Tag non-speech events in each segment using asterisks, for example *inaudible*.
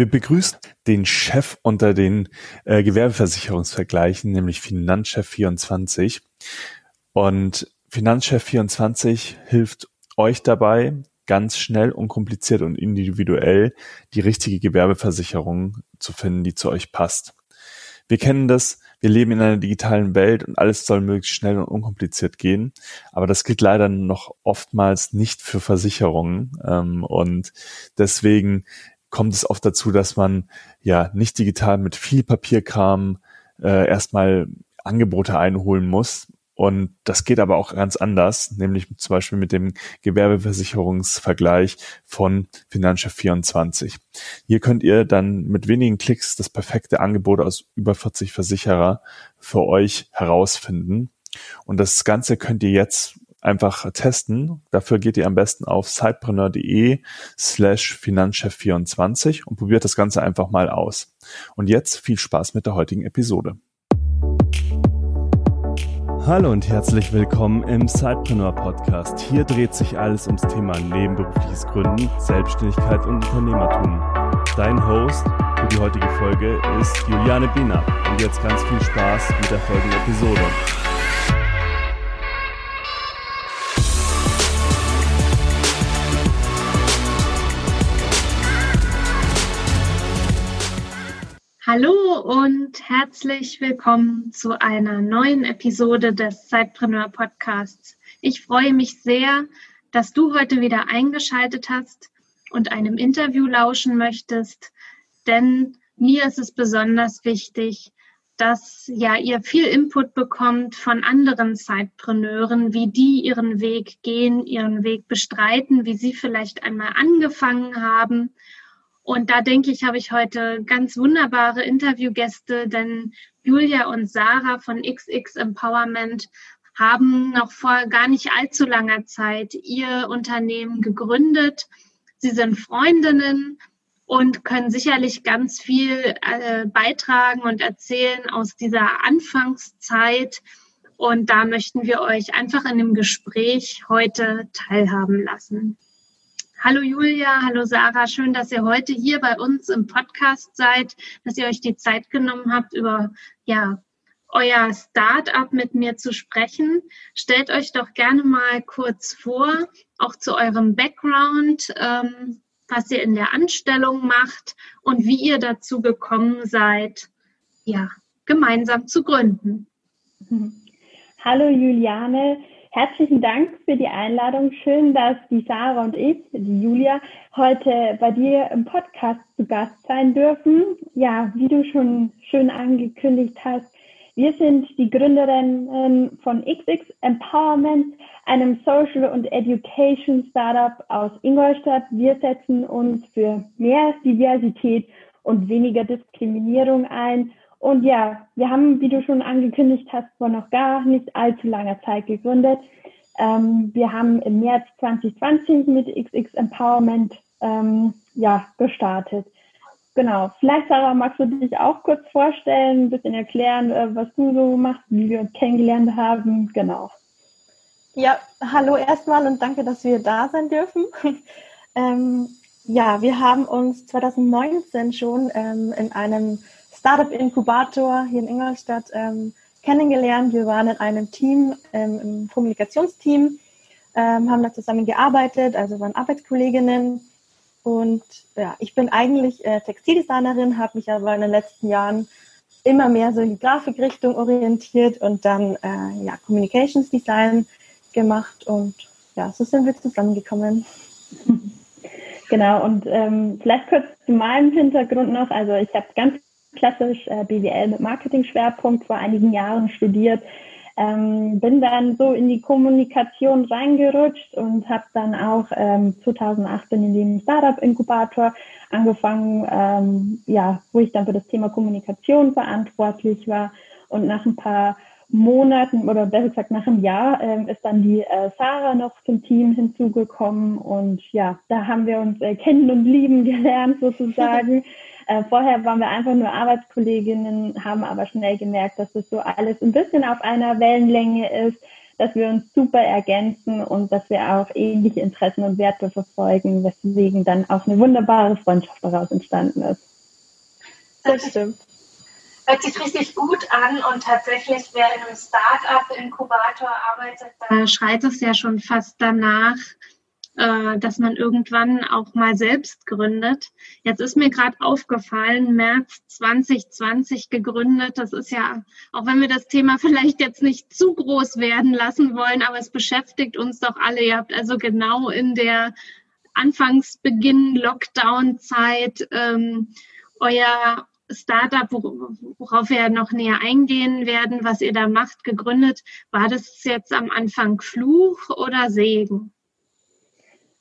Wir begrüßen den Chef unter den äh, Gewerbeversicherungsvergleichen, nämlich Finanzchef24. Und Finanzchef24 hilft euch dabei, ganz schnell, unkompliziert und individuell die richtige Gewerbeversicherung zu finden, die zu euch passt. Wir kennen das, wir leben in einer digitalen Welt und alles soll möglichst schnell und unkompliziert gehen. Aber das gilt leider noch oftmals nicht für Versicherungen. Ähm, und deswegen kommt es oft dazu, dass man ja nicht digital mit viel Papierkram äh, erstmal Angebote einholen muss. Und das geht aber auch ganz anders, nämlich zum Beispiel mit dem Gewerbeversicherungsvergleich von Finanzchef 24. Hier könnt ihr dann mit wenigen Klicks das perfekte Angebot aus über 40 Versicherer für euch herausfinden. Und das Ganze könnt ihr jetzt einfach testen. Dafür geht ihr am besten auf sidepreneur.de slash finanzchef24 und probiert das Ganze einfach mal aus. Und jetzt viel Spaß mit der heutigen Episode. Hallo und herzlich willkommen im Sidepreneur Podcast. Hier dreht sich alles ums Thema nebenberufliches Gründen, Selbstständigkeit und Unternehmertum. Dein Host für die heutige Folge ist Juliane Biener. Und jetzt ganz viel Spaß mit der folgenden Episode. Und herzlich willkommen zu einer neuen Episode des Zeitpreneur Podcasts. Ich freue mich sehr, dass du heute wieder eingeschaltet hast und einem Interview lauschen möchtest, denn mir ist es besonders wichtig, dass ja ihr viel Input bekommt von anderen Zeitpreneuren, wie die ihren Weg gehen, ihren Weg bestreiten, wie sie vielleicht einmal angefangen haben und da denke ich, habe ich heute ganz wunderbare Interviewgäste, denn Julia und Sarah von XX Empowerment haben noch vor gar nicht allzu langer Zeit ihr Unternehmen gegründet. Sie sind Freundinnen und können sicherlich ganz viel äh, beitragen und erzählen aus dieser Anfangszeit. Und da möchten wir euch einfach in dem Gespräch heute teilhaben lassen. Hallo Julia, hallo Sarah, schön, dass ihr heute hier bei uns im Podcast seid, dass ihr euch die Zeit genommen habt, über ja, euer Start-up mit mir zu sprechen. Stellt euch doch gerne mal kurz vor, auch zu eurem Background, ähm, was ihr in der Anstellung macht und wie ihr dazu gekommen seid, ja, gemeinsam zu gründen. *laughs* Hallo Juliane, Herzlichen Dank für die Einladung. Schön, dass die Sarah und ich, die Julia, heute bei dir im Podcast zu Gast sein dürfen. Ja, wie du schon schön angekündigt hast, wir sind die Gründerinnen von XX Empowerment, einem Social und Education Startup aus Ingolstadt. Wir setzen uns für mehr Diversität und weniger Diskriminierung ein und ja, wir haben, wie du schon angekündigt hast, vor noch gar nicht allzu langer Zeit gegründet. Ähm, wir haben im März 2020 mit XX Empowerment ähm, ja, gestartet. Genau. Vielleicht, Sarah, magst du dich auch kurz vorstellen, ein bisschen erklären, äh, was du so machst, wie wir uns kennengelernt haben. Genau. Ja, hallo erstmal und danke, dass wir da sein dürfen. *laughs* ähm, ja, wir haben uns 2019 schon ähm, in einem Startup-Inkubator hier in Ingolstadt ähm, kennengelernt. Wir waren in einem Team, ähm, im Kommunikationsteam, ähm, haben da zusammen gearbeitet, also waren Arbeitskolleginnen. Und ja, ich bin eigentlich äh, Textildesignerin, habe mich aber in den letzten Jahren immer mehr so in die Grafikrichtung orientiert und dann äh, ja, Communications Design gemacht und ja, so sind wir zusammengekommen. Genau, und ähm, vielleicht kurz zu meinem Hintergrund noch. Also ich habe ganz klassisch äh, BWL mit Marketing-Schwerpunkt vor einigen Jahren studiert. Ähm, bin dann so in die Kommunikation reingerutscht und habe dann auch ähm, 2018 in dem Startup-Inkubator angefangen, ähm, ja, wo ich dann für das Thema Kommunikation verantwortlich war. Und nach ein paar Monaten oder besser gesagt nach einem Jahr ähm, ist dann die äh, Sarah noch zum Team hinzugekommen und ja, da haben wir uns äh, kennen und lieben gelernt *laughs* sozusagen. Äh, vorher waren wir einfach nur Arbeitskolleginnen, haben aber schnell gemerkt, dass das so alles ein bisschen auf einer Wellenlänge ist, dass wir uns super ergänzen und dass wir auch ähnliche Interessen und Werte verfolgen, weswegen dann auch eine wunderbare Freundschaft daraus entstanden ist. Das stimmt. Hört sich richtig gut an und tatsächlich, wer in einem Start-up-Inkubator arbeitet, da schreit es ja schon fast danach, äh, dass man irgendwann auch mal selbst gründet. Jetzt ist mir gerade aufgefallen, März 2020 gegründet. Das ist ja, auch wenn wir das Thema *laughs* vielleicht jetzt nicht zu groß werden lassen wollen, aber es beschäftigt uns doch alle. Ihr habt also genau in der Anfangsbeginn Lockdown-Zeit ähm, euer Startup, worauf wir noch näher eingehen werden, was ihr da macht, gegründet. War das jetzt am Anfang Fluch oder Segen?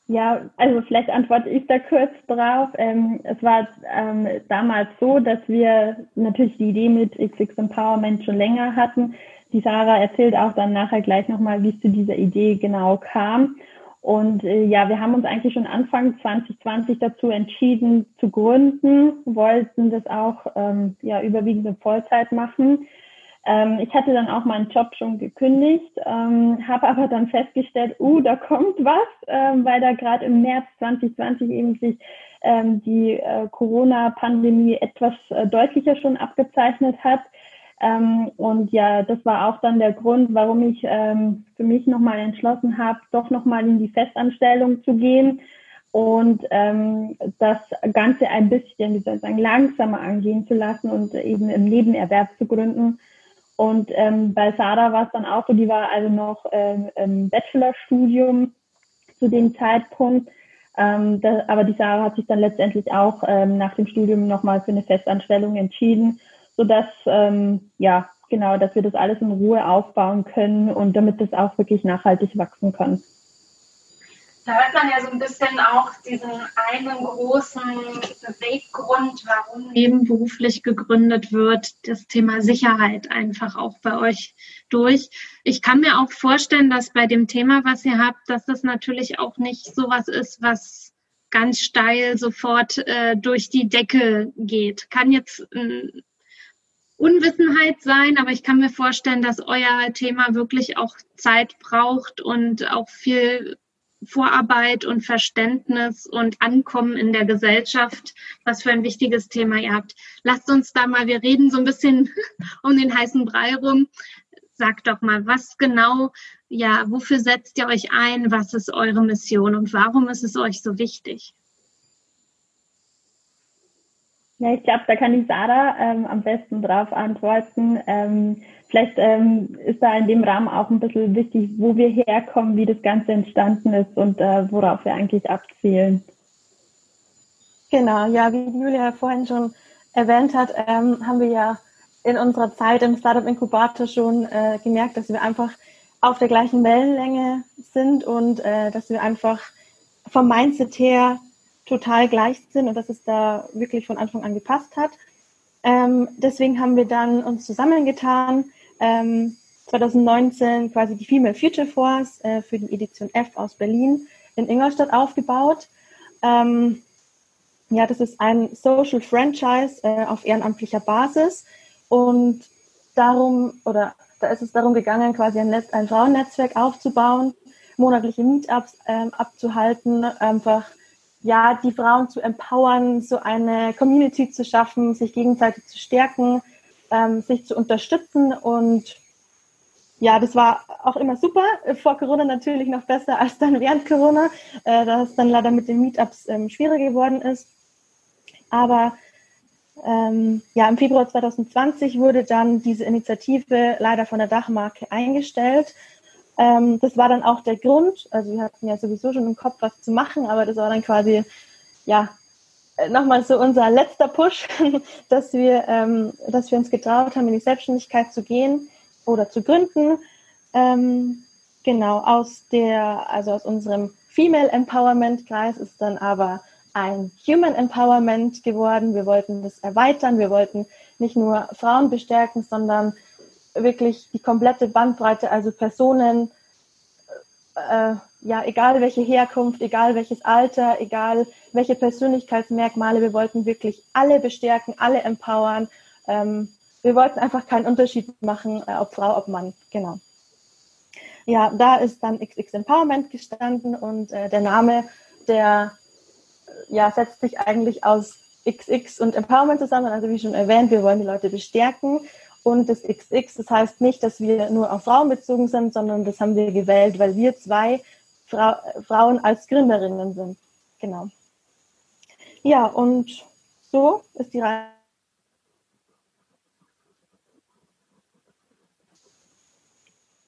Ja, also vielleicht antworte ich da kurz drauf. Ähm, es war ähm, damals so, dass wir natürlich die Idee mit XX Empowerment schon länger hatten. Die Sarah erzählt auch dann nachher gleich nochmal, wie es zu dieser Idee genau kam. Und äh, ja, wir haben uns eigentlich schon Anfang 2020 dazu entschieden zu gründen, wollten das auch ähm, ja überwiegend in Vollzeit machen. Ähm, ich hatte dann auch meinen Job schon gekündigt, ähm, habe aber dann festgestellt, uh, da kommt was, ähm, weil da gerade im März 2020 eben sich ähm, die äh, Corona-Pandemie etwas äh, deutlicher schon abgezeichnet hat. Ähm, und ja, das war auch dann der Grund, warum ich ähm, für mich nochmal entschlossen habe, doch nochmal in die Festanstellung zu gehen und ähm, das Ganze ein bisschen, wie soll ich sagen, langsamer angehen zu lassen und eben im Nebenerwerb zu gründen und ähm, bei Sarah war es dann auch so, die war also noch ähm, im Bachelorstudium zu dem Zeitpunkt. Ähm, da, aber die Sarah hat sich dann letztendlich auch ähm, nach dem Studium nochmal für eine Festanstellung entschieden, sodass, ähm, ja, genau, dass wir das alles in Ruhe aufbauen können und damit das auch wirklich nachhaltig wachsen kann. Da hört man ja so ein bisschen auch diesen einen großen Beweggrund, warum nebenberuflich gegründet wird, das Thema Sicherheit einfach auch bei euch durch. Ich kann mir auch vorstellen, dass bei dem Thema, was ihr habt, dass das natürlich auch nicht sowas ist, was ganz steil sofort äh, durch die Decke geht. Kann jetzt äh, Unwissenheit sein, aber ich kann mir vorstellen, dass euer Thema wirklich auch Zeit braucht und auch viel Vorarbeit und Verständnis und Ankommen in der Gesellschaft, was für ein wichtiges Thema ihr habt. Lasst uns da mal, wir reden so ein bisschen *laughs* um den heißen Brei rum. Sagt doch mal, was genau, ja, wofür setzt ihr euch ein? Was ist eure Mission und warum ist es euch so wichtig? Ja, ich glaube, da kann die Sarah ähm, am besten drauf antworten. Ähm, vielleicht ähm, ist da in dem Rahmen auch ein bisschen wichtig, wo wir herkommen, wie das Ganze entstanden ist und äh, worauf wir eigentlich abzielen. Genau, ja, wie Julia vorhin schon erwähnt hat, ähm, haben wir ja in unserer Zeit im Startup Inkubator schon äh, gemerkt, dass wir einfach auf der gleichen Wellenlänge sind und äh, dass wir einfach vom Mindset her total gleich sind und dass es da wirklich von Anfang an gepasst hat. Ähm, deswegen haben wir dann uns zusammengetan, ähm, 2019 quasi die Female Future Force äh, für die Edition F aus Berlin in Ingolstadt aufgebaut. Ähm, ja, das ist ein Social Franchise äh, auf ehrenamtlicher Basis und darum oder da ist es darum gegangen, quasi ein, Netz, ein Frauennetzwerk aufzubauen, monatliche Meetups ähm, abzuhalten, einfach ja, die Frauen zu empowern, so eine Community zu schaffen, sich gegenseitig zu stärken, ähm, sich zu unterstützen und ja, das war auch immer super. Vor Corona natürlich noch besser als dann während Corona, äh, da es dann leider mit den Meetups ähm, schwieriger geworden ist. Aber ähm, ja, im Februar 2020 wurde dann diese Initiative leider von der Dachmarke eingestellt. Ähm, das war dann auch der Grund. Also wir hatten ja sowieso schon im Kopf, was zu machen, aber das war dann quasi, ja, nochmal so unser letzter Push, *laughs* dass wir, ähm, dass wir uns getraut haben, in die Selbstständigkeit zu gehen oder zu gründen. Ähm, genau, aus der, also aus unserem Female Empowerment Kreis ist dann aber ein Human Empowerment geworden. Wir wollten das erweitern. Wir wollten nicht nur Frauen bestärken, sondern wirklich die komplette Bandbreite, also Personen, äh, ja, egal welche Herkunft, egal welches Alter, egal welche Persönlichkeitsmerkmale, wir wollten wirklich alle bestärken, alle empowern. Ähm, wir wollten einfach keinen Unterschied machen, äh, ob Frau, ob Mann, genau. Ja, da ist dann XX Empowerment gestanden und äh, der Name, der ja, setzt sich eigentlich aus XX und Empowerment zusammen. Also wie schon erwähnt, wir wollen die Leute bestärken. Und das XX, das heißt nicht, dass wir nur auf Frauen bezogen sind, sondern das haben wir gewählt, weil wir zwei Fra Frauen als Gründerinnen sind. Genau. Ja, und so ist die Reihe.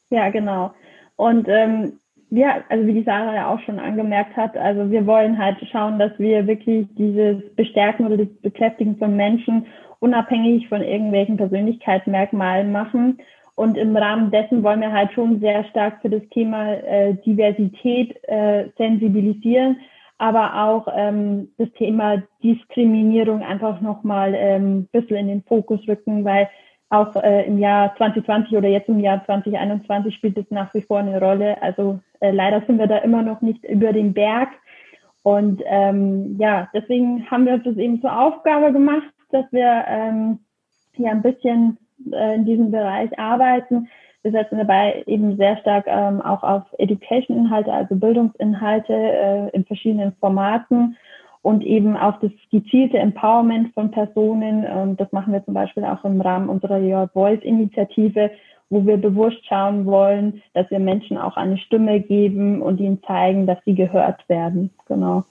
Ja, genau. Und ähm, ja, also wie die Sarah ja auch schon angemerkt hat, also wir wollen halt schauen, dass wir wirklich dieses Bestärken oder das Bekräftigen von Menschen unabhängig von irgendwelchen Persönlichkeitsmerkmalen machen. Und im Rahmen dessen wollen wir halt schon sehr stark für das Thema äh, Diversität äh, sensibilisieren, aber auch ähm, das Thema Diskriminierung einfach nochmal ähm, ein bisschen in den Fokus rücken, weil auch äh, im Jahr 2020 oder jetzt im Jahr 2021 spielt es nach wie vor eine Rolle. Also äh, leider sind wir da immer noch nicht über den Berg. Und ähm, ja, deswegen haben wir uns das eben zur Aufgabe gemacht, dass wir ähm, ja ein bisschen äh, in diesem Bereich arbeiten. Wir setzen dabei eben sehr stark ähm, auch auf Education-Inhalte, also Bildungsinhalte äh, in verschiedenen Formaten und eben auf das gezielte Empowerment von Personen. Und das machen wir zum Beispiel auch im Rahmen unserer Your Voice-Initiative, wo wir bewusst schauen wollen, dass wir Menschen auch eine Stimme geben und ihnen zeigen, dass sie gehört werden. Genau.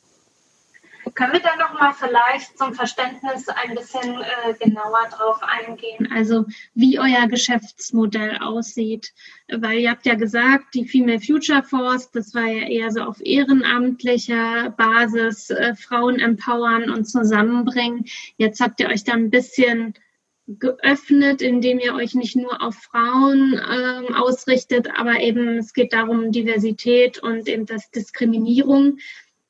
Können wir da noch mal vielleicht zum Verständnis ein bisschen äh, genauer drauf eingehen, also wie euer Geschäftsmodell aussieht? Weil ihr habt ja gesagt, die Female Future Force, das war ja eher so auf ehrenamtlicher Basis, äh, Frauen empowern und zusammenbringen. Jetzt habt ihr euch da ein bisschen geöffnet, indem ihr euch nicht nur auf Frauen äh, ausrichtet, aber eben es geht darum Diversität und eben das Diskriminierung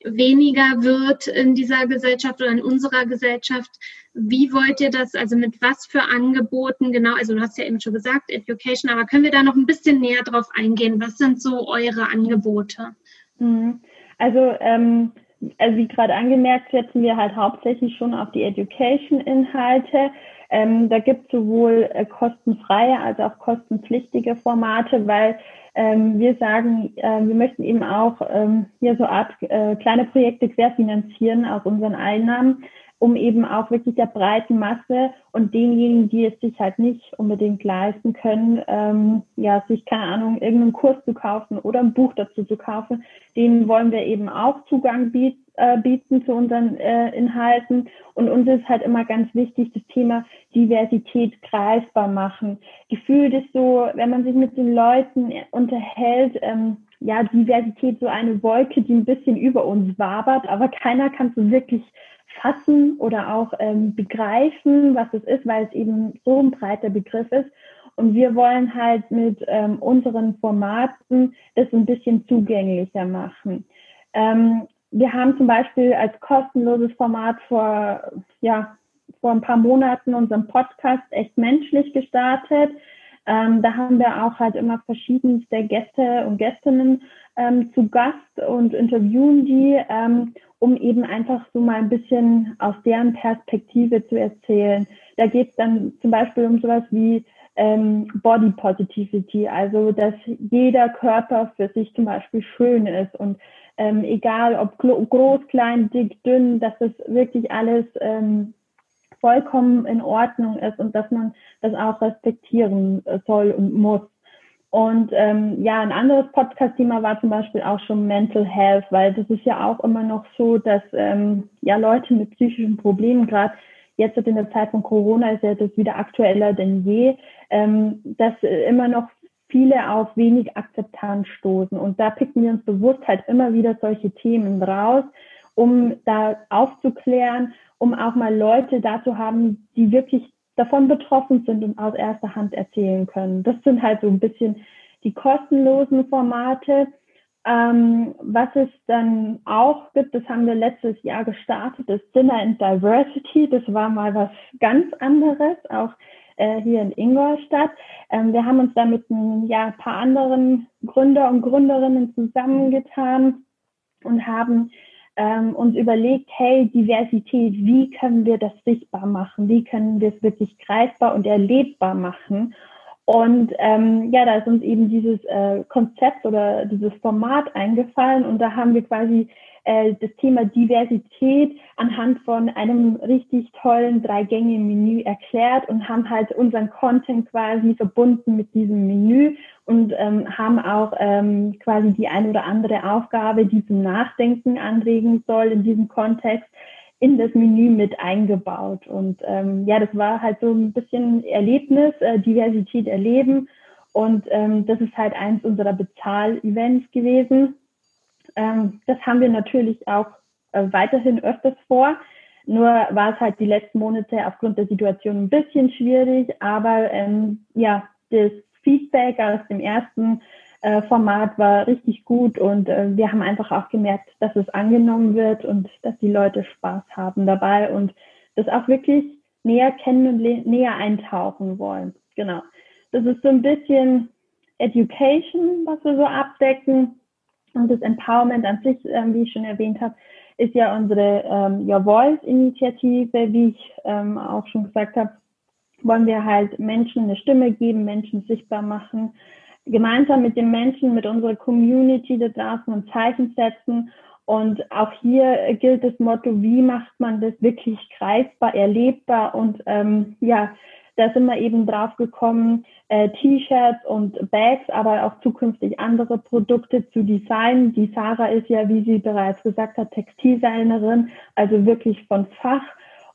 weniger wird in dieser Gesellschaft oder in unserer Gesellschaft. Wie wollt ihr das, also mit was für Angeboten genau, also du hast ja eben schon gesagt, Education, aber können wir da noch ein bisschen näher drauf eingehen? Was sind so eure Angebote? Mhm. Also, ähm, also wie gerade angemerkt, setzen wir halt hauptsächlich schon auf die Education-Inhalte. Ähm, da gibt es sowohl äh, kostenfreie als auch kostenpflichtige Formate, weil ähm, wir sagen, äh, wir möchten eben auch ähm, hier so Art äh, kleine Projekte querfinanzieren aus unseren Einnahmen, um eben auch wirklich der breiten Masse und denjenigen, die es sich halt nicht unbedingt leisten können, ähm, ja, sich, keine Ahnung, irgendeinen Kurs zu kaufen oder ein Buch dazu zu kaufen, denen wollen wir eben auch Zugang bieten äh, bieten zu unseren äh, Inhalten. Und uns ist halt immer ganz wichtig, das Thema Diversität greifbar machen. Gefühlt ist so, wenn man sich mit den Leuten unterhält, ähm, ja, Diversität so eine Wolke, die ein bisschen über uns wabert, aber keiner kann so wirklich fassen oder auch ähm, begreifen, was es ist, weil es eben so ein breiter Begriff ist. Und wir wollen halt mit ähm, unseren Formaten das ein bisschen zugänglicher machen. Ähm, wir haben zum Beispiel als kostenloses Format vor, ja, vor ein paar Monaten unseren Podcast echt menschlich gestartet. Ähm, da haben wir auch halt immer verschiedenste Gäste und Gästinnen ähm, zu Gast und interviewen die, ähm, um eben einfach so mal ein bisschen aus deren Perspektive zu erzählen. Da geht es dann zum Beispiel um sowas wie ähm, Body Positivity, also dass jeder Körper für sich zum Beispiel schön ist und ähm, egal ob groß, klein, dick, dünn, dass das wirklich alles ähm, vollkommen in Ordnung ist und dass man das auch respektieren äh, soll und muss. Und ähm, ja, ein anderes Podcast-Thema war zum Beispiel auch schon Mental Health, weil das ist ja auch immer noch so, dass ähm, ja Leute mit psychischen Problemen, gerade jetzt in der Zeit von Corona ist ja das wieder aktueller denn je, ähm, dass äh, immer noch viele auf wenig Akzeptanz stoßen. Und da picken wir uns bewusst halt immer wieder solche Themen raus, um da aufzuklären, um auch mal Leute da zu haben, die wirklich davon betroffen sind und aus erster Hand erzählen können. Das sind halt so ein bisschen die kostenlosen Formate. Ähm, was es dann auch gibt, das haben wir letztes Jahr gestartet, das Dinner and Diversity. Das war mal was ganz anderes, auch äh, hier in Ingolstadt. Ähm, wir haben uns da mit ein ja, paar anderen Gründer und Gründerinnen zusammengetan und haben ähm, uns überlegt, hey, Diversität, wie können wir das sichtbar machen? Wie können wir es wirklich greifbar und erlebbar machen? Und ähm, ja, da ist uns eben dieses äh, Konzept oder dieses Format eingefallen und da haben wir quasi äh, das Thema Diversität anhand von einem richtig tollen Drei-Gänge-Menü erklärt und haben halt unseren Content quasi verbunden mit diesem Menü und ähm, haben auch ähm, quasi die ein oder andere Aufgabe, die zum Nachdenken anregen soll in diesem Kontext, in das Menü mit eingebaut. Und ähm, ja, das war halt so ein bisschen Erlebnis, äh, Diversität erleben. Und ähm, das ist halt eins unserer Bezahl-Events gewesen. Ähm, das haben wir natürlich auch äh, weiterhin öfters vor. Nur war es halt die letzten Monate aufgrund der Situation ein bisschen schwierig. Aber ähm, ja, das Feedback aus dem ersten äh, Format war richtig gut und äh, wir haben einfach auch gemerkt, dass es angenommen wird und dass die Leute Spaß haben dabei und das auch wirklich näher kennen und näher eintauchen wollen. Genau. Das ist so ein bisschen Education, was wir so abdecken. Und das Empowerment an sich, ähm, wie ich schon erwähnt habe, ist ja unsere ähm, Your Voice-Initiative, wie ich ähm, auch schon gesagt habe, wollen wir halt Menschen eine Stimme geben, Menschen sichtbar machen, gemeinsam mit den Menschen, mit unserer Community da draußen ein Zeichen setzen. Und auch hier gilt das Motto, wie macht man das wirklich greifbar, erlebbar und ähm, ja, da sind wir eben drauf gekommen, äh, T-Shirts und Bags, aber auch zukünftig andere Produkte zu designen. Die Sarah ist ja, wie sie bereits gesagt hat, Textildesignerin, also wirklich von Fach.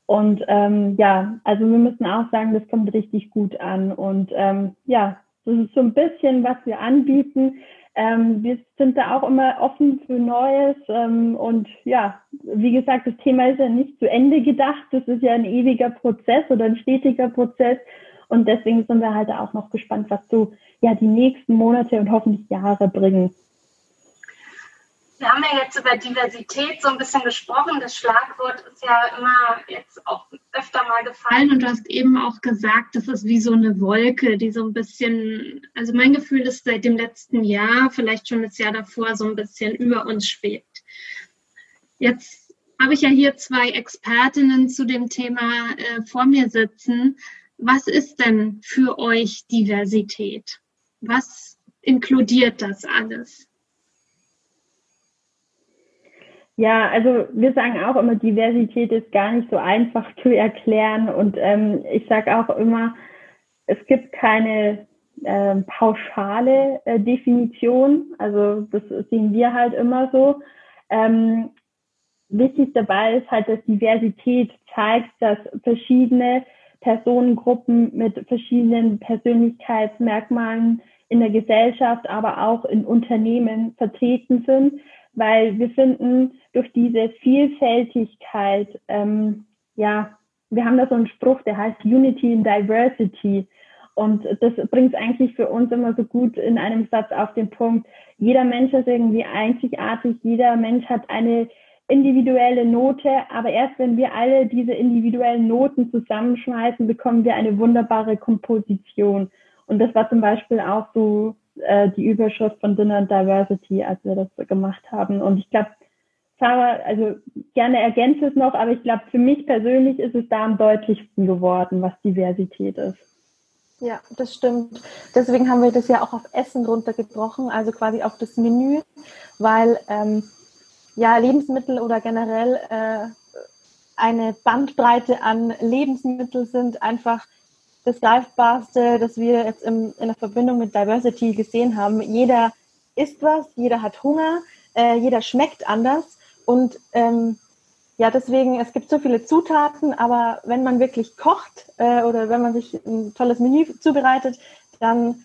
Und ähm, ja, also wir müssen auch sagen, das kommt richtig gut an. Und ähm, ja, das ist so ein bisschen, was wir anbieten. Ähm, wir sind da auch immer offen für Neues. Ähm, und ja, wie gesagt, das Thema ist ja nicht zu Ende gedacht. Das ist ja ein ewiger Prozess oder ein stetiger Prozess. Und deswegen sind wir halt auch noch gespannt, was so ja die nächsten Monate und hoffentlich Jahre bringen. Wir haben ja jetzt über Diversität so ein bisschen gesprochen. Das Schlagwort ist ja immer jetzt auch öfter mal gefallen und du hast eben auch gesagt, das ist wie so eine Wolke, die so ein bisschen, also mein Gefühl ist seit dem letzten Jahr, vielleicht schon das Jahr davor, so ein bisschen über uns schwebt. Jetzt habe ich ja hier zwei Expertinnen zu dem Thema äh, vor mir sitzen. Was ist denn für euch Diversität? Was inkludiert das alles? Ja, also wir sagen auch immer, Diversität ist gar nicht so einfach zu erklären. Und ähm, ich sage auch immer, es gibt keine äh, pauschale äh, Definition. Also das sehen wir halt immer so. Ähm, wichtig dabei ist halt, dass Diversität zeigt, dass verschiedene Personengruppen mit verschiedenen Persönlichkeitsmerkmalen in der Gesellschaft, aber auch in Unternehmen vertreten sind weil wir finden, durch diese Vielfältigkeit, ähm, ja, wir haben da so einen Spruch, der heißt Unity in Diversity. Und das bringt es eigentlich für uns immer so gut in einem Satz auf den Punkt. Jeder Mensch ist irgendwie einzigartig, jeder Mensch hat eine individuelle Note, aber erst wenn wir alle diese individuellen Noten zusammenschmeißen, bekommen wir eine wunderbare Komposition. Und das war zum Beispiel auch so äh, die Überschrift von Dinner and Diversity, als wir das gemacht haben. Und ich glaube, Sarah, also gerne ergänze es noch, aber ich glaube, für mich persönlich ist es da am deutlichsten geworden, was Diversität ist. Ja, das stimmt. Deswegen haben wir das ja auch auf Essen runtergebrochen, also quasi auf das Menü, weil ähm, ja Lebensmittel oder generell äh, eine Bandbreite an Lebensmitteln sind einfach das Greifbarste, das wir jetzt im, in der Verbindung mit Diversity gesehen haben. Jeder isst was, jeder hat Hunger, äh, jeder schmeckt anders. Und ähm, ja, deswegen, es gibt so viele Zutaten, aber wenn man wirklich kocht äh, oder wenn man sich ein tolles Menü zubereitet, dann,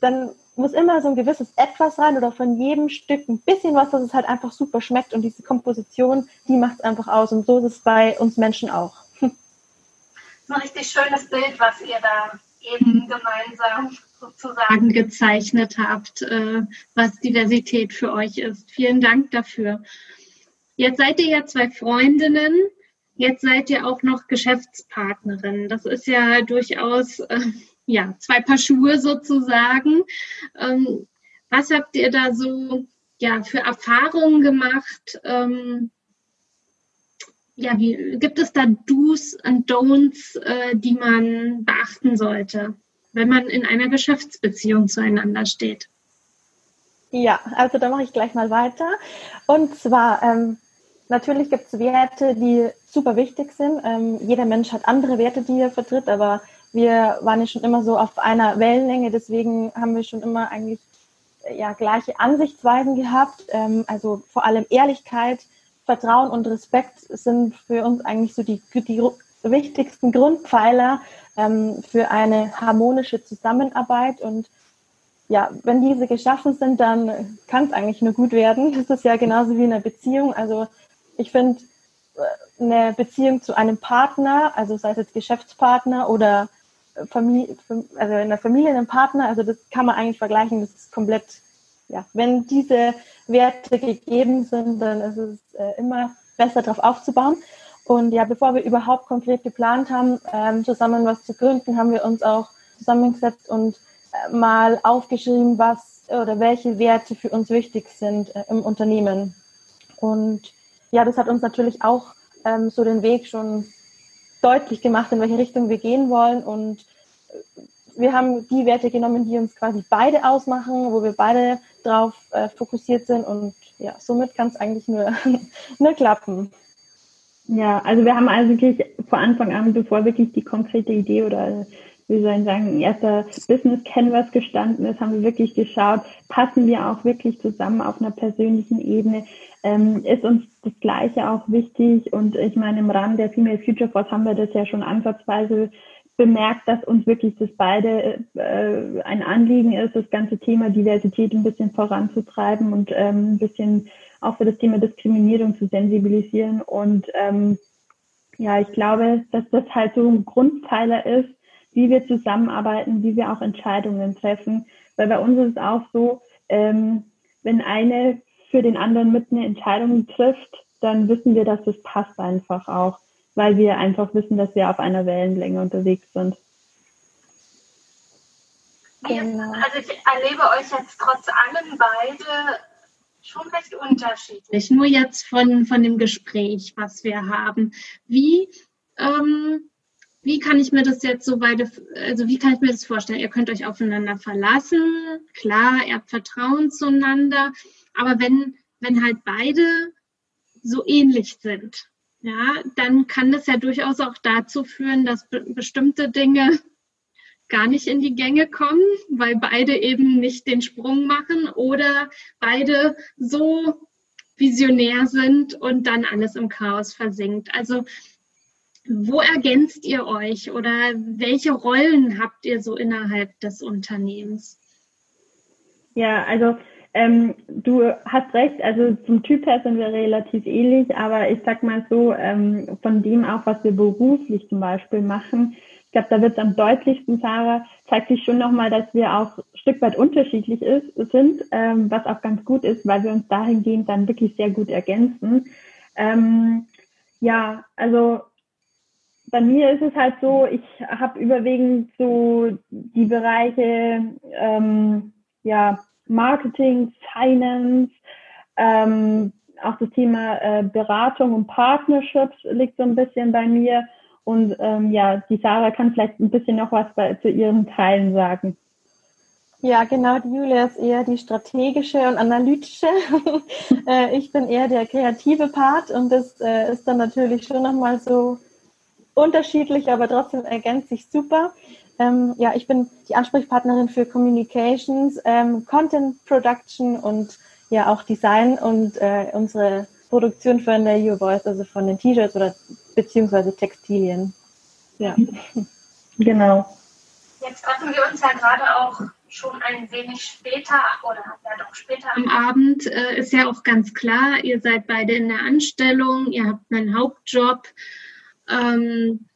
dann muss immer so ein gewisses Etwas rein oder von jedem Stück ein bisschen was, dass es halt einfach super schmeckt. Und diese Komposition, die macht es einfach aus. Und so ist es bei uns Menschen auch ein richtig schönes Bild, was ihr da eben gemeinsam sozusagen gezeichnet habt, äh, was Diversität für euch ist. Vielen Dank dafür. Jetzt seid ihr ja zwei Freundinnen. Jetzt seid ihr auch noch Geschäftspartnerin. Das ist ja durchaus äh, ja zwei Paar Schuhe sozusagen. Ähm, was habt ihr da so ja für Erfahrungen gemacht? Ja, wie, gibt es da Do's und Don'ts, äh, die man beachten sollte, wenn man in einer Geschäftsbeziehung zueinander steht? Ja, also da mache ich gleich mal weiter. Und zwar, ähm, natürlich gibt es Werte, die super wichtig sind. Ähm, jeder Mensch hat andere Werte, die er vertritt, aber wir waren ja schon immer so auf einer Wellenlänge, deswegen haben wir schon immer eigentlich ja, gleiche Ansichtsweisen gehabt. Ähm, also vor allem Ehrlichkeit, Vertrauen und Respekt sind für uns eigentlich so die, die wichtigsten Grundpfeiler ähm, für eine harmonische Zusammenarbeit. Und ja, wenn diese geschaffen sind, dann kann es eigentlich nur gut werden. Das ist ja genauso wie in einer Beziehung. Also ich finde, äh, eine Beziehung zu einem Partner, also sei es jetzt Geschäftspartner oder Familie, also in der Familie einen Partner, also das kann man eigentlich vergleichen, das ist komplett, ja, wenn diese Werte gegeben sind, dann ist es äh, immer besser darauf aufzubauen. Und ja, bevor wir überhaupt konkret geplant haben, ähm, zusammen was zu gründen, haben wir uns auch zusammengesetzt und äh, mal aufgeschrieben, was oder welche Werte für uns wichtig sind äh, im Unternehmen. Und ja, das hat uns natürlich auch ähm, so den Weg schon deutlich gemacht, in welche Richtung wir gehen wollen. Und wir haben die Werte genommen, die uns quasi beide ausmachen, wo wir beide drauf äh, fokussiert sind. Und ja, somit kann es eigentlich nur, *laughs* nur klappen. Ja, also wir haben also wirklich vor Anfang an, bevor wirklich die konkrete Idee oder wie soll ich sagen, erster Business Canvas gestanden ist, haben wir wirklich geschaut, passen wir auch wirklich zusammen auf einer persönlichen Ebene, ähm, ist uns das Gleiche auch wichtig und ich meine, im Rahmen der Female Future Force haben wir das ja schon ansatzweise bemerkt, dass uns wirklich das beide äh, ein Anliegen ist, das ganze Thema Diversität ein bisschen voranzutreiben und ähm, ein bisschen auch für das Thema Diskriminierung zu sensibilisieren. Und ähm, ja, ich glaube, dass das halt so ein Grundpfeiler ist, wie wir zusammenarbeiten, wie wir auch Entscheidungen treffen. Weil bei uns ist es auch so, ähm, wenn eine für den anderen mit eine Entscheidung trifft, dann wissen wir, dass das passt einfach auch, weil wir einfach wissen, dass wir auf einer Wellenlänge unterwegs sind. Genau. Also ich erlebe euch jetzt trotz allem beide schon recht unterschiedlich. Nur jetzt von, von dem Gespräch, was wir haben. Wie, ähm, wie kann ich mir das jetzt so beide, also wie kann ich mir das vorstellen? Ihr könnt euch aufeinander verlassen. Klar, ihr habt Vertrauen zueinander. Aber wenn, wenn halt beide so ähnlich sind, ja, dann kann das ja durchaus auch dazu führen, dass be bestimmte Dinge gar nicht in die Gänge kommen, weil beide eben nicht den Sprung machen oder beide so visionär sind und dann alles im Chaos versinkt. Also wo ergänzt ihr euch oder welche Rollen habt ihr so innerhalb des Unternehmens? Ja, also ähm, du hast recht, also zum Typ her sind wir relativ ähnlich, aber ich sag mal so, ähm, von dem auch, was wir beruflich zum Beispiel machen, ich glaube, da wird es am deutlichsten, Sarah, zeigt sich schon nochmal, dass wir auch ein Stück weit unterschiedlich ist, sind, ähm, was auch ganz gut ist, weil wir uns dahingehend dann wirklich sehr gut ergänzen. Ähm, ja, also bei mir ist es halt so, ich habe überwiegend so die Bereiche, ähm, ja, Marketing, Finance, ähm, auch das Thema äh, Beratung und Partnerships liegt so ein bisschen bei mir. Und ähm, ja, die Sarah kann vielleicht ein bisschen noch was bei, zu ihren Teilen sagen. Ja, genau. Die Julia ist eher die strategische und analytische. *laughs* äh, ich bin eher der kreative Part und das äh, ist dann natürlich schon nochmal so unterschiedlich, aber trotzdem ergänzt sich super. Ähm, ja, ich bin die Ansprechpartnerin für Communications, ähm, Content Production und ja auch Design und äh, unsere Produktion von der You Voice, also von den T-Shirts oder beziehungsweise Textilien. Ja, *laughs* genau. Jetzt treffen wir uns ja gerade auch schon ein wenig später oder ja doch später am Abend. Äh, ist ja auch ganz klar, ihr seid beide in der Anstellung, ihr habt einen Hauptjob. Ähm,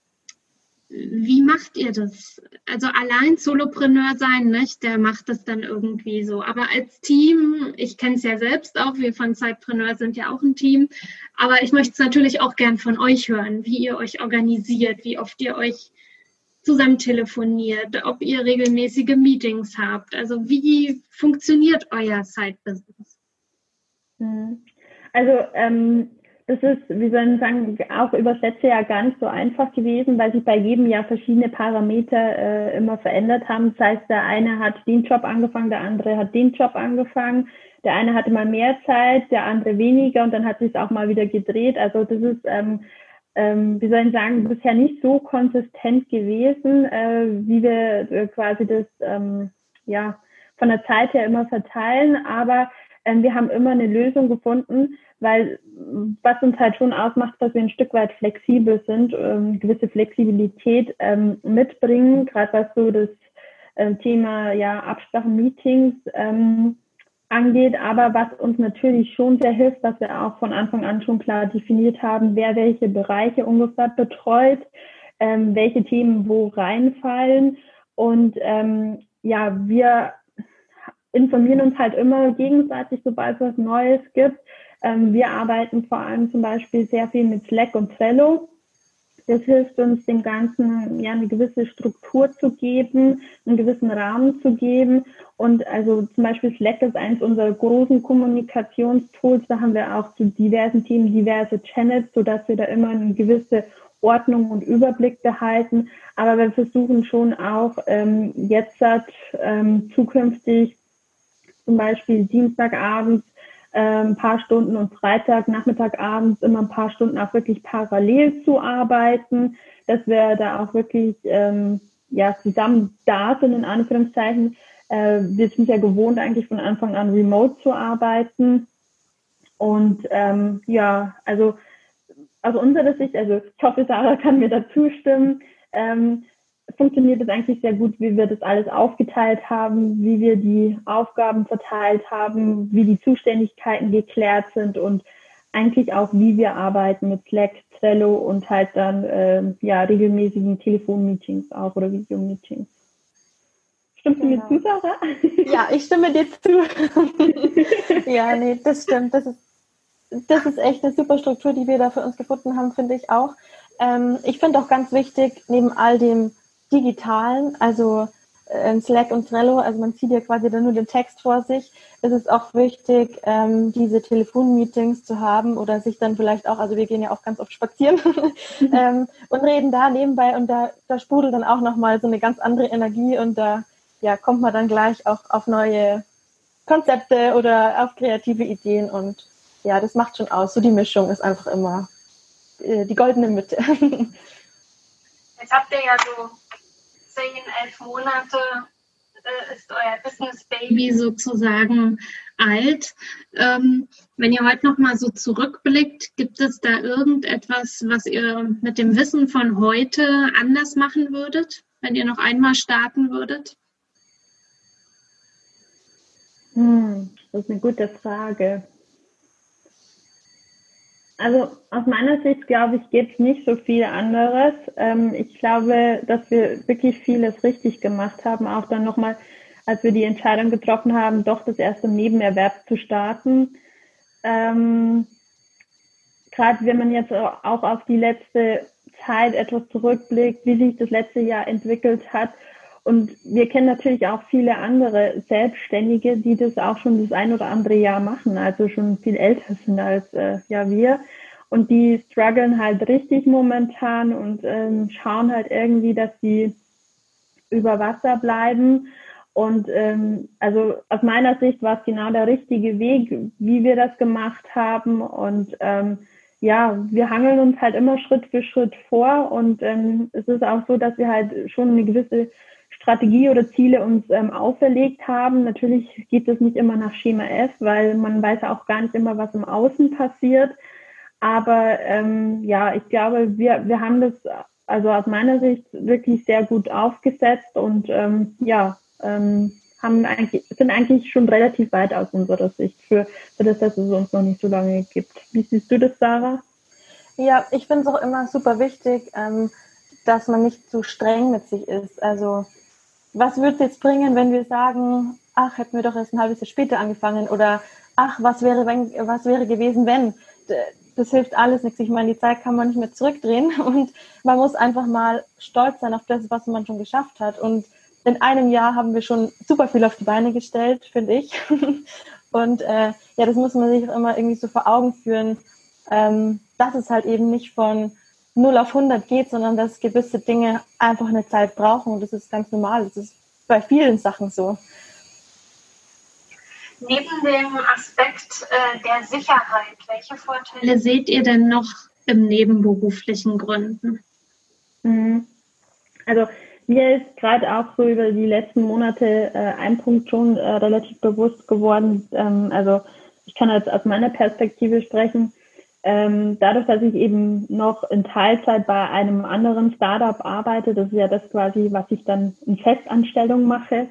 wie macht ihr das? Also allein Solopreneur sein, nicht? Der macht das dann irgendwie so. Aber als Team, ich kenne es ja selbst auch, wir von Zeitpreneur sind ja auch ein Team. Aber ich möchte es natürlich auch gern von euch hören, wie ihr euch organisiert, wie oft ihr euch zusammen telefoniert, ob ihr regelmäßige Meetings habt. Also wie funktioniert euer Side-Business? Hm. Also ähm, das ist, wie soll ich sagen, auch über letzte Jahr gar nicht so einfach gewesen, weil sich bei jedem Jahr verschiedene Parameter äh, immer verändert haben. Das heißt, der eine hat den Job angefangen, der andere hat den Job angefangen. Der eine hatte mal mehr Zeit, der andere weniger und dann hat sich auch mal wieder gedreht. Also das ist, ähm, ähm, wie soll ich sagen, bisher nicht so konsistent gewesen, äh, wie wir äh, quasi das ähm, ja von der Zeit her immer verteilen. Aber ähm, wir haben immer eine Lösung gefunden, weil was uns halt schon ausmacht, dass wir ein Stück weit flexibel sind, ähm, gewisse Flexibilität ähm, mitbringen, gerade was so das äh, Thema ja Absprachen, Meetings ähm, angeht, aber was uns natürlich schon sehr hilft, was wir auch von Anfang an schon klar definiert haben, wer welche Bereiche ungefähr betreut, ähm, welche Themen wo reinfallen. Und ähm, ja, wir informieren uns halt immer gegenseitig, sobald es was Neues gibt. Ähm, wir arbeiten vor allem zum Beispiel sehr viel mit Slack und Trello. Das hilft uns, dem Ganzen ja eine gewisse Struktur zu geben, einen gewissen Rahmen zu geben. Und also zum Beispiel Slack ist eines unserer großen Kommunikationstools. Da haben wir auch zu diversen Themen diverse Channels, sodass wir da immer eine gewisse Ordnung und Überblick behalten. Aber wir versuchen schon auch ähm, jetzt ähm, zukünftig zum Beispiel Dienstagabends ein paar Stunden und Freitag, Nachmittagabends immer ein paar Stunden auch wirklich parallel zu arbeiten, dass wir da auch wirklich ähm, ja, zusammen da sind, in Anführungszeichen. Äh, wir sind ja gewohnt, eigentlich von Anfang an remote zu arbeiten. Und ähm, ja, also aus unserer Sicht, also ich hoffe, Sarah kann mir dazu stimmen, ähm, funktioniert es eigentlich sehr gut, wie wir das alles aufgeteilt haben, wie wir die Aufgaben verteilt haben, wie die Zuständigkeiten geklärt sind und eigentlich auch, wie wir arbeiten mit Slack, Trello und halt dann äh, ja regelmäßigen Telefonmeetings auch oder Videomeetings. Stimmst du genau. mir zu, Sarah? *laughs* Ja, ich stimme dir zu. *laughs* ja, nee, das stimmt. Das ist, das ist echt eine super Struktur, die wir da für uns gefunden haben, finde ich auch. Ähm, ich finde auch ganz wichtig, neben all dem digitalen, also äh, Slack und Trello, also man zieht ja quasi dann nur den Text vor sich, ist es auch wichtig, ähm, diese Telefonmeetings zu haben oder sich dann vielleicht auch, also wir gehen ja auch ganz oft spazieren *laughs* ähm, und reden da nebenbei und da, da sprudelt dann auch nochmal so eine ganz andere Energie und da ja, kommt man dann gleich auch auf neue Konzepte oder auf kreative Ideen und ja, das macht schon aus. So die Mischung ist einfach immer äh, die goldene Mitte. *laughs* Jetzt habt ihr ja so zehn, elf Monate äh, ist euer Business Baby sozusagen alt. Ähm, wenn ihr heute noch mal so zurückblickt, gibt es da irgendetwas, was ihr mit dem Wissen von heute anders machen würdet, wenn ihr noch einmal starten würdet? Hm, das ist eine gute Frage. Also aus meiner Sicht glaube ich, geht es nicht so viel anderes. Ähm, ich glaube, dass wir wirklich vieles richtig gemacht haben, auch dann nochmal, als wir die Entscheidung getroffen haben, doch das erste Nebenerwerb zu starten. Ähm, Gerade wenn man jetzt auch auf die letzte Zeit etwas zurückblickt, wie sich das letzte Jahr entwickelt hat, und wir kennen natürlich auch viele andere Selbstständige, die das auch schon das ein oder andere Jahr machen, also schon viel älter sind als äh, ja wir. Und die strugglen halt richtig momentan und ähm, schauen halt irgendwie, dass sie über Wasser bleiben. Und ähm, also aus meiner Sicht war es genau der richtige Weg, wie wir das gemacht haben. Und ähm, ja, wir hangeln uns halt immer Schritt für Schritt vor. Und ähm, es ist auch so, dass wir halt schon eine gewisse Strategie oder Ziele uns ähm, auferlegt haben. Natürlich geht das nicht immer nach Schema F, weil man weiß ja auch gar nicht immer, was im Außen passiert. Aber ähm, ja, ich glaube, wir, wir haben das also aus meiner Sicht wirklich sehr gut aufgesetzt und ähm, ja, ähm, haben eigentlich, sind eigentlich schon relativ weit aus unserer Sicht für, für das, dass es uns noch nicht so lange gibt. Wie siehst du das, Sarah? Ja, ich finde es auch immer super wichtig, ähm, dass man nicht zu streng mit sich ist. Also was würde es jetzt bringen, wenn wir sagen, ach, hätten wir doch erst ein halbes Jahr später angefangen oder ach, was wäre, wenn, was wäre gewesen, wenn? Das hilft alles nichts. Ich meine, die Zeit kann man nicht mehr zurückdrehen *laughs* und man muss einfach mal stolz sein auf das, was man schon geschafft hat. Und in einem Jahr haben wir schon super viel auf die Beine gestellt, finde ich. *laughs* Und äh, ja, das muss man sich auch immer irgendwie so vor Augen führen. ähm, dass es halt eben nicht von 0 auf 100 geht, sondern dass gewisse Dinge einfach eine Zeit brauchen. Und das ist ganz normal. Das ist bei vielen Sachen so. Neben dem Aspekt äh, der Sicherheit, welche Vorteile seht ihr denn noch im nebenberuflichen Gründen? Mhm. Also mir ist gerade auch so über die letzten Monate äh, ein Punkt schon äh, relativ bewusst geworden. Ähm, also ich kann jetzt aus meiner Perspektive sprechen. Ähm, dadurch, dass ich eben noch in Teilzeit bei einem anderen Startup arbeite, das ist ja das quasi, was ich dann in Festanstellung mache,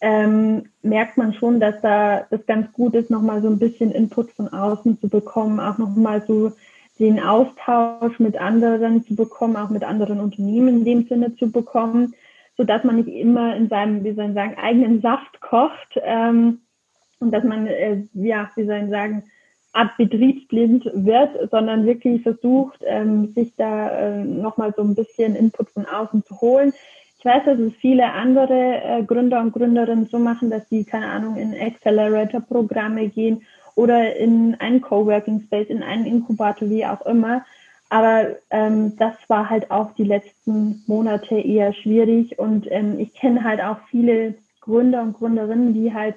ähm, merkt man schon, dass da das ganz gut ist, nochmal so ein bisschen Input von außen zu bekommen, auch nochmal so den Austausch mit anderen zu bekommen, auch mit anderen Unternehmen in dem Sinne zu bekommen, so dass man nicht immer in seinem, wie soll ich sagen, eigenen Saft kocht ähm, und dass man, äh, ja, wie soll ich sagen, Art betriebsblind wird, sondern wirklich versucht, ähm, sich da äh, nochmal so ein bisschen Input von außen zu holen. Ich weiß, dass es viele andere äh, Gründer und Gründerinnen so machen, dass sie, keine Ahnung, in Accelerator-Programme gehen oder in einen Coworking Space, in einen Inkubator, wie auch immer. Aber ähm, das war halt auch die letzten Monate eher schwierig und ähm, ich kenne halt auch viele Gründer und Gründerinnen, die halt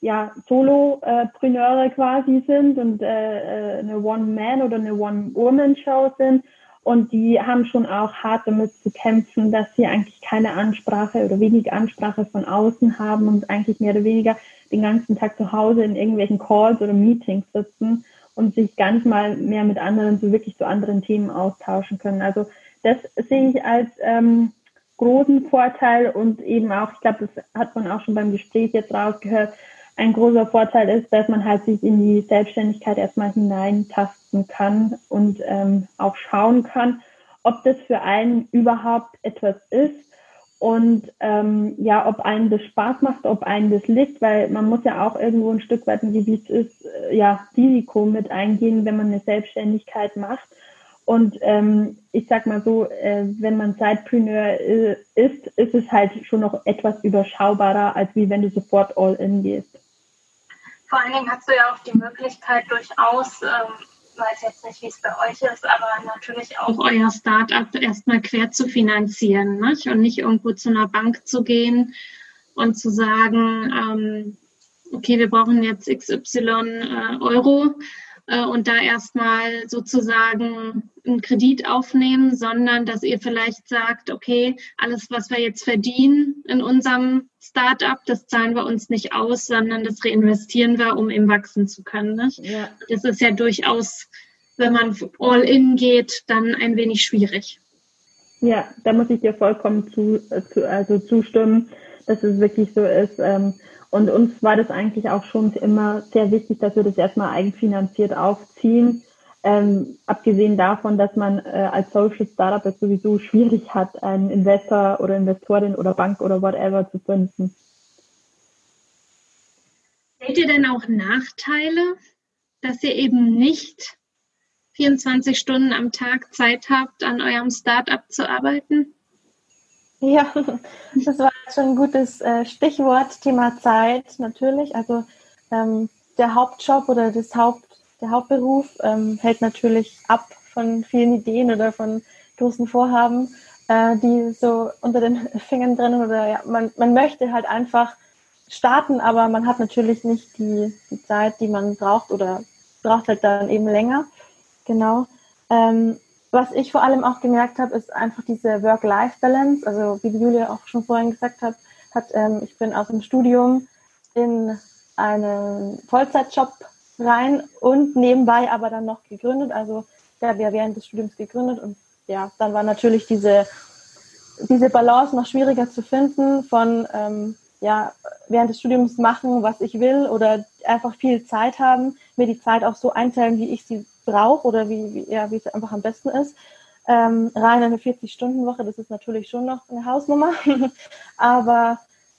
ja, Solopreneure quasi sind und äh, äh, eine One-Man- oder eine One-Woman-Show sind. Und die haben schon auch hart damit zu kämpfen, dass sie eigentlich keine Ansprache oder wenig Ansprache von außen haben und eigentlich mehr oder weniger den ganzen Tag zu Hause in irgendwelchen Calls oder Meetings sitzen und sich gar nicht mal mehr mit anderen so wirklich zu anderen Themen austauschen können. Also das sehe ich als ähm, großen Vorteil und eben auch, ich glaube, das hat man auch schon beim Gespräch jetzt rausgehört, ein großer Vorteil ist, dass man halt sich in die Selbstständigkeit erstmal hineintasten kann und ähm, auch schauen kann, ob das für einen überhaupt etwas ist und ähm, ja, ob einem das Spaß macht, ob einem das liegt, weil man muss ja auch irgendwo ein Stück weit, wie es ist, äh, ja, Risiko mit eingehen, wenn man eine Selbstständigkeit macht. Und ähm, ich sag mal so, äh, wenn man Sidepreneur äh, ist, ist es halt schon noch etwas überschaubarer, als wie wenn du sofort all in gehst. Vor allen Dingen hast du ja auch die Möglichkeit durchaus, ähm, weiß jetzt nicht, wie es bei euch ist, aber natürlich auch euer Startup erstmal quer zu finanzieren nicht? und nicht irgendwo zu einer Bank zu gehen und zu sagen, ähm, okay, wir brauchen jetzt XY äh, Euro äh, und da erstmal sozusagen einen Kredit aufnehmen, sondern dass ihr vielleicht sagt, okay, alles, was wir jetzt verdienen in unserem Startup, das zahlen wir uns nicht aus, sondern das reinvestieren wir, um eben wachsen zu können. Nicht? Ja. Das ist ja durchaus, wenn man all in geht, dann ein wenig schwierig. Ja, da muss ich dir vollkommen zu, äh, zu also zustimmen, dass es wirklich so ist. Ähm, und uns war das eigentlich auch schon immer sehr wichtig, dass wir das erstmal eigenfinanziert aufziehen. Ähm, abgesehen davon, dass man äh, als Social Startup es sowieso schwierig hat, einen Investor oder Investorin oder Bank oder whatever zu finden. Seht ihr denn auch Nachteile, dass ihr eben nicht 24 Stunden am Tag Zeit habt, an eurem Startup zu arbeiten? Ja, *laughs* das war schon ein gutes äh, Stichwort, Thema Zeit natürlich. Also ähm, der Hauptjob oder das Haupt, der Hauptberuf ähm, hält natürlich ab von vielen Ideen oder von großen Vorhaben, äh, die so unter den *laughs* Fingern drinnen oder ja, man, man möchte halt einfach starten, aber man hat natürlich nicht die, die Zeit, die man braucht oder braucht halt dann eben länger. Genau. Ähm, was ich vor allem auch gemerkt habe, ist einfach diese Work-Life-Balance. Also wie Julia auch schon vorhin gesagt hat, hat ähm, ich bin aus dem Studium in einen Vollzeitjob rein und nebenbei aber dann noch gegründet. Also ja, wir während des Studiums gegründet und ja, dann war natürlich diese diese Balance noch schwieriger zu finden von ähm, ja während des Studiums machen, was ich will oder einfach viel Zeit haben, mir die Zeit auch so einteilen, wie ich sie brauche oder wie, wie, ja, wie es einfach am besten ist. Ähm, rein eine 40-Stunden-Woche, das ist natürlich schon noch eine Hausnummer. *laughs* Aber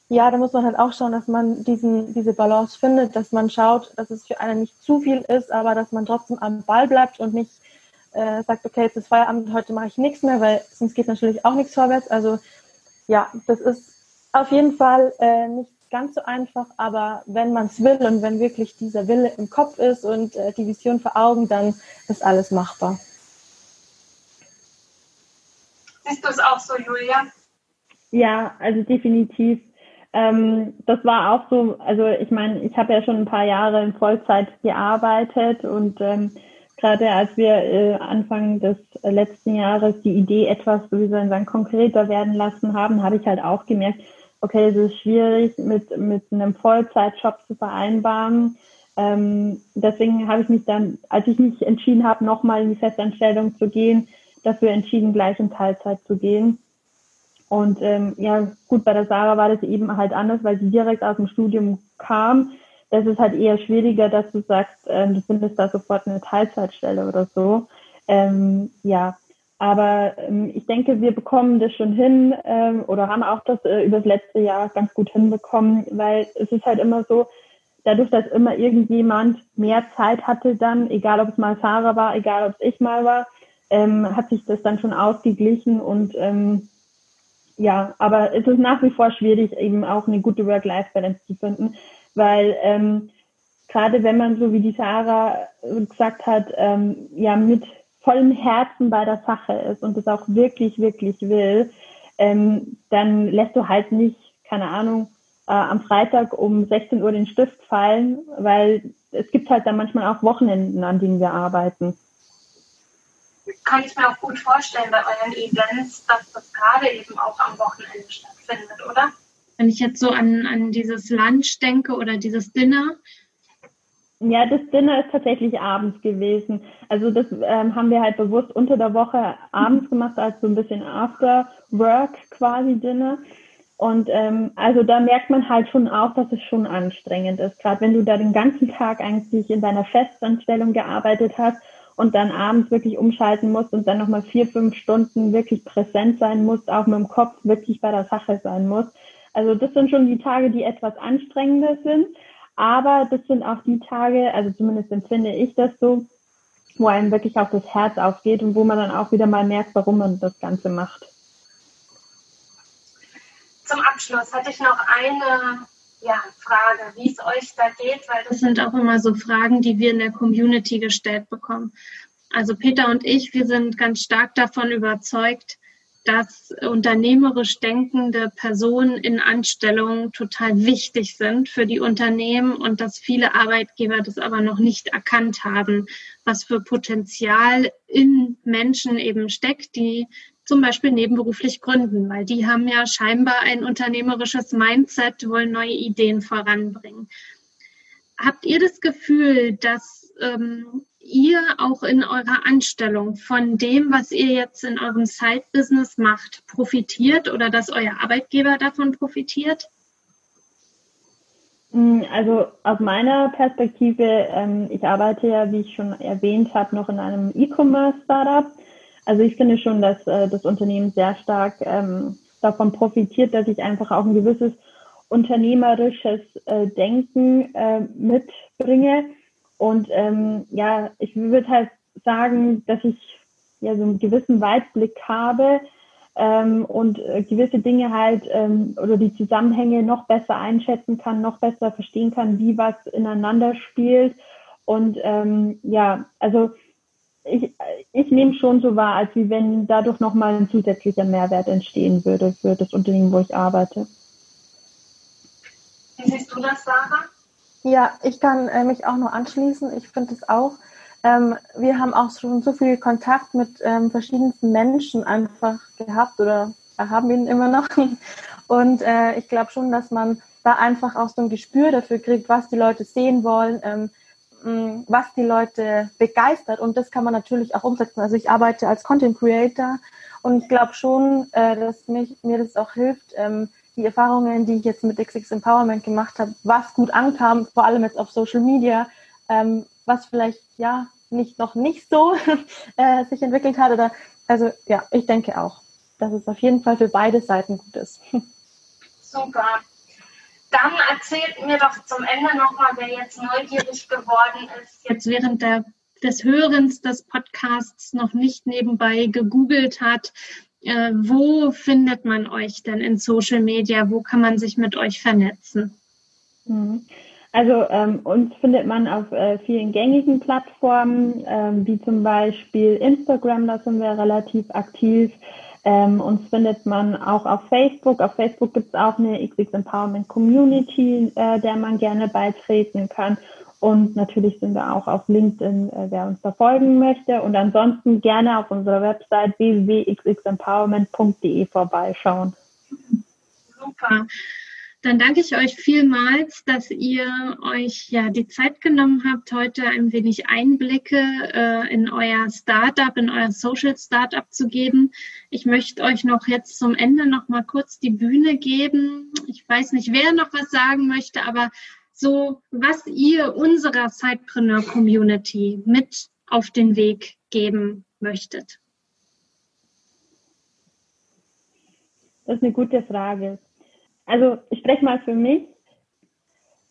ja, da muss man halt auch schauen, dass man diesen, diese Balance findet, dass man schaut, dass es für einen nicht zu viel ist, aber dass man trotzdem am Ball bleibt und nicht äh, sagt, okay, jetzt ist Feierabend, heute mache ich nichts mehr, weil sonst geht natürlich auch nichts vorwärts. Also ja, das ist auf jeden Fall äh, nicht ganz so einfach, aber wenn man es will und wenn wirklich dieser Wille im Kopf ist und äh, die Vision vor Augen, dann ist alles machbar. Siehst du es auch so, Julia? Ja, also definitiv. Ähm, das war auch so, also ich meine, ich habe ja schon ein paar Jahre in Vollzeit gearbeitet und ähm, gerade als wir äh, Anfang des letzten Jahres die Idee etwas, wie soll ich sagen, konkreter werden lassen haben, habe ich halt auch gemerkt, okay, es ist schwierig mit, mit einem Vollzeitjob zu vereinbaren. Ähm, deswegen habe ich mich dann, als ich mich entschieden habe, nochmal in die Festanstellung zu gehen, dafür entschieden, gleich in Teilzeit zu gehen. Und ähm, ja, gut, bei der Sarah war das eben halt anders, weil sie direkt aus dem Studium kam. Das ist halt eher schwieriger, dass du sagst, äh, du findest da sofort eine Teilzeitstelle oder so. Ähm, ja, aber ähm, ich denke, wir bekommen das schon hin ähm, oder haben auch das äh, über das letzte Jahr ganz gut hinbekommen, weil es ist halt immer so, dadurch, dass immer irgendjemand mehr Zeit hatte dann, egal ob es mal Sarah war, egal ob es ich mal war, ähm, hat sich das dann schon ausgeglichen und ähm, ja, aber es ist nach wie vor schwierig, eben auch eine gute Work-Life-Balance zu finden, weil ähm, gerade wenn man so wie die Sarah gesagt hat, ähm, ja mit vollem Herzen bei der Sache ist und es auch wirklich, wirklich will, ähm, dann lässt du halt nicht, keine Ahnung, äh, am Freitag um 16 Uhr den Stift fallen, weil es gibt halt dann manchmal auch Wochenenden, an denen wir arbeiten kann ich mir auch gut vorstellen bei euren Events, dass das gerade eben auch am Wochenende stattfindet, oder? Wenn ich jetzt so an, an dieses Lunch denke oder dieses Dinner. Ja, das Dinner ist tatsächlich abends gewesen. Also das ähm, haben wir halt bewusst unter der Woche abends gemacht, als so ein bisschen After Work quasi Dinner. Und ähm, also da merkt man halt schon auch, dass es schon anstrengend ist. Gerade wenn du da den ganzen Tag eigentlich in deiner Festanstellung gearbeitet hast und dann abends wirklich umschalten musst und dann nochmal vier, fünf Stunden wirklich präsent sein musst, auch mit dem Kopf wirklich bei der Sache sein musst. Also das sind schon die Tage, die etwas anstrengender sind. Aber das sind auch die Tage, also zumindest empfinde ich das so, wo einem wirklich auch das Herz aufgeht und wo man dann auch wieder mal merkt, warum man das Ganze macht. Zum Abschluss hatte ich noch eine ja, Frage, wie es euch da geht, weil das sind auch immer so Fragen, die wir in der Community gestellt bekommen. Also Peter und ich, wir sind ganz stark davon überzeugt, dass unternehmerisch denkende Personen in Anstellungen total wichtig sind für die Unternehmen und dass viele Arbeitgeber das aber noch nicht erkannt haben, was für Potenzial in Menschen eben steckt, die zum Beispiel nebenberuflich gründen, weil die haben ja scheinbar ein unternehmerisches Mindset, wollen neue Ideen voranbringen. Habt ihr das Gefühl, dass ähm, ihr auch in eurer Anstellung von dem, was ihr jetzt in eurem Side-Business macht, profitiert oder dass euer Arbeitgeber davon profitiert? Mm, also aus meiner Perspektive, ähm, ich arbeite ja, wie ich schon erwähnt habe, noch in einem E-Commerce-Startup. Also ich finde schon, dass äh, das Unternehmen sehr stark ähm, davon profitiert, dass ich einfach auch ein gewisses unternehmerisches äh, Denken äh, mitbringe. Und ähm, ja, ich würde halt sagen, dass ich ja so einen gewissen Weitblick habe ähm, und äh, gewisse Dinge halt ähm, oder die Zusammenhänge noch besser einschätzen kann, noch besser verstehen kann, wie was ineinander spielt. Und ähm, ja, also ich, ich nehme schon so wahr, als wie wenn dadurch nochmal ein zusätzlicher Mehrwert entstehen würde für das Unternehmen, wo ich arbeite. Wie siehst du das, Sarah? Ja, ich kann äh, mich auch nur anschließen. Ich finde es auch. Ähm, wir haben auch schon so viel Kontakt mit ähm, verschiedensten Menschen einfach gehabt oder haben ihn immer noch. *laughs* Und äh, ich glaube schon, dass man da einfach auch so ein Gespür dafür kriegt, was die Leute sehen wollen, ähm, was die Leute begeistert und das kann man natürlich auch umsetzen. Also ich arbeite als Content Creator und ich glaube schon, äh, dass mich, mir das auch hilft, ähm, die Erfahrungen, die ich jetzt mit XX Empowerment gemacht habe, was gut ankam, vor allem jetzt auf Social Media, ähm, was vielleicht ja nicht noch nicht so *laughs* äh, sich entwickelt hat oder also ja, ich denke auch, dass es auf jeden Fall für beide Seiten gut ist. *laughs* Super. Dann erzählt mir doch zum Ende nochmal, wer jetzt neugierig geworden ist, jetzt während der, des Hörens des Podcasts noch nicht nebenbei gegoogelt hat. Äh, wo findet man euch denn in Social Media? Wo kann man sich mit euch vernetzen? Mhm. Also ähm, uns findet man auf äh, vielen gängigen Plattformen, ähm, wie zum Beispiel Instagram, da sind wir relativ aktiv. Ähm, uns findet man auch auf Facebook. Auf Facebook gibt es auch eine XX Empowerment Community, äh, der man gerne beitreten kann. Und natürlich sind wir auch auf LinkedIn, äh, wer uns da folgen möchte. Und ansonsten gerne auf unserer Website www.xxempowerment.de vorbeischauen. Super. Dann danke ich euch vielmals, dass ihr euch ja die Zeit genommen habt, heute ein wenig Einblicke äh, in euer Startup, in euer Social Startup zu geben. Ich möchte euch noch jetzt zum Ende noch mal kurz die Bühne geben. Ich weiß nicht, wer noch was sagen möchte, aber so, was ihr unserer Sidepreneur Community mit auf den Weg geben möchtet. Das ist eine gute Frage also ich spreche mal für mich.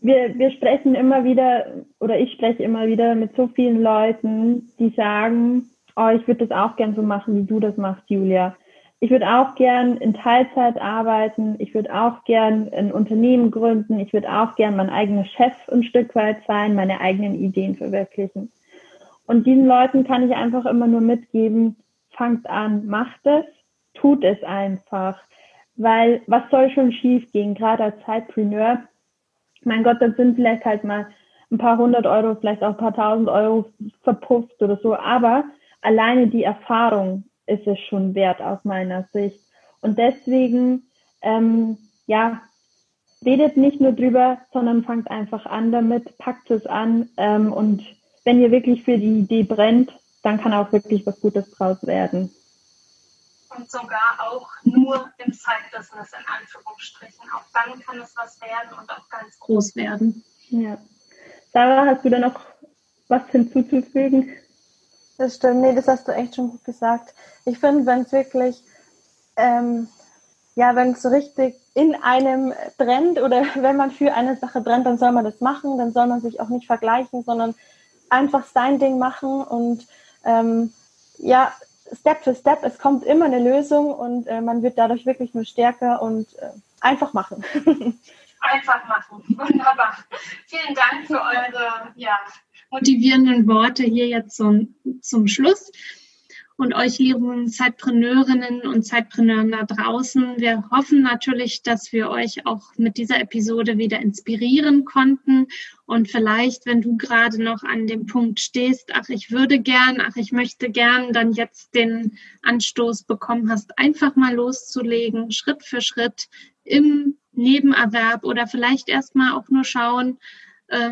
Wir, wir sprechen immer wieder, oder ich spreche immer wieder mit so vielen Leuten, die sagen, oh, ich würde das auch gern so machen, wie du das machst, Julia. Ich würde auch gern in Teilzeit arbeiten. Ich würde auch gern ein Unternehmen gründen. Ich würde auch gern mein eigener Chef ein Stück weit sein, meine eigenen Ideen verwirklichen. Und diesen Leuten kann ich einfach immer nur mitgeben, fangt an, macht es, tut es einfach. Weil was soll schon schief gehen, gerade als Zeitpreneur? Mein Gott, da sind vielleicht halt mal ein paar hundert Euro, vielleicht auch ein paar tausend Euro verpufft oder so. Aber alleine die Erfahrung ist es schon wert aus meiner Sicht. Und deswegen, ähm, ja, redet nicht nur drüber, sondern fangt einfach an damit, packt es an. Ähm, und wenn ihr wirklich für die Idee brennt, dann kann auch wirklich was Gutes draus werden und sogar auch nur im Side-Business in Anführungsstrichen. Auch dann kann es was werden und auch ganz groß werden. Ja. Sarah, hast du da noch was hinzuzufügen? Das stimmt, nee, das hast du echt schon gut gesagt. Ich finde, wenn es wirklich, ähm, ja, wenn es so richtig in einem brennt oder *laughs* wenn man für eine Sache brennt, dann soll man das machen, dann soll man sich auch nicht vergleichen, sondern einfach sein Ding machen und ähm, ja, Step für Step, es kommt immer eine Lösung und äh, man wird dadurch wirklich nur stärker und äh, einfach machen. *laughs* einfach machen, wunderbar. Vielen Dank für eure ja, motivierenden Worte hier jetzt zum, zum Schluss und euch lieben Zeitpreneurinnen und Zeitpreneuren da draußen. Wir hoffen natürlich, dass wir euch auch mit dieser Episode wieder inspirieren konnten und vielleicht, wenn du gerade noch an dem Punkt stehst, ach, ich würde gern, ach, ich möchte gern, dann jetzt den Anstoß bekommen hast, einfach mal loszulegen, Schritt für Schritt im Nebenerwerb oder vielleicht erstmal auch nur schauen,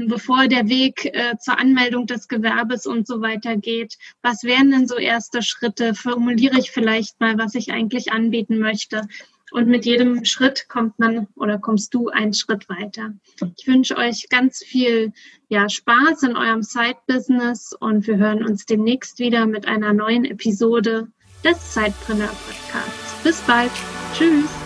bevor der Weg äh, zur Anmeldung des Gewerbes und so weiter geht. Was wären denn so erste Schritte? Formuliere ich vielleicht mal, was ich eigentlich anbieten möchte. Und mit jedem Schritt kommt man oder kommst du einen Schritt weiter. Ich wünsche euch ganz viel ja, Spaß in eurem Side-Business und wir hören uns demnächst wieder mit einer neuen Episode des Sidepreneur Podcasts. Bis bald. Tschüss.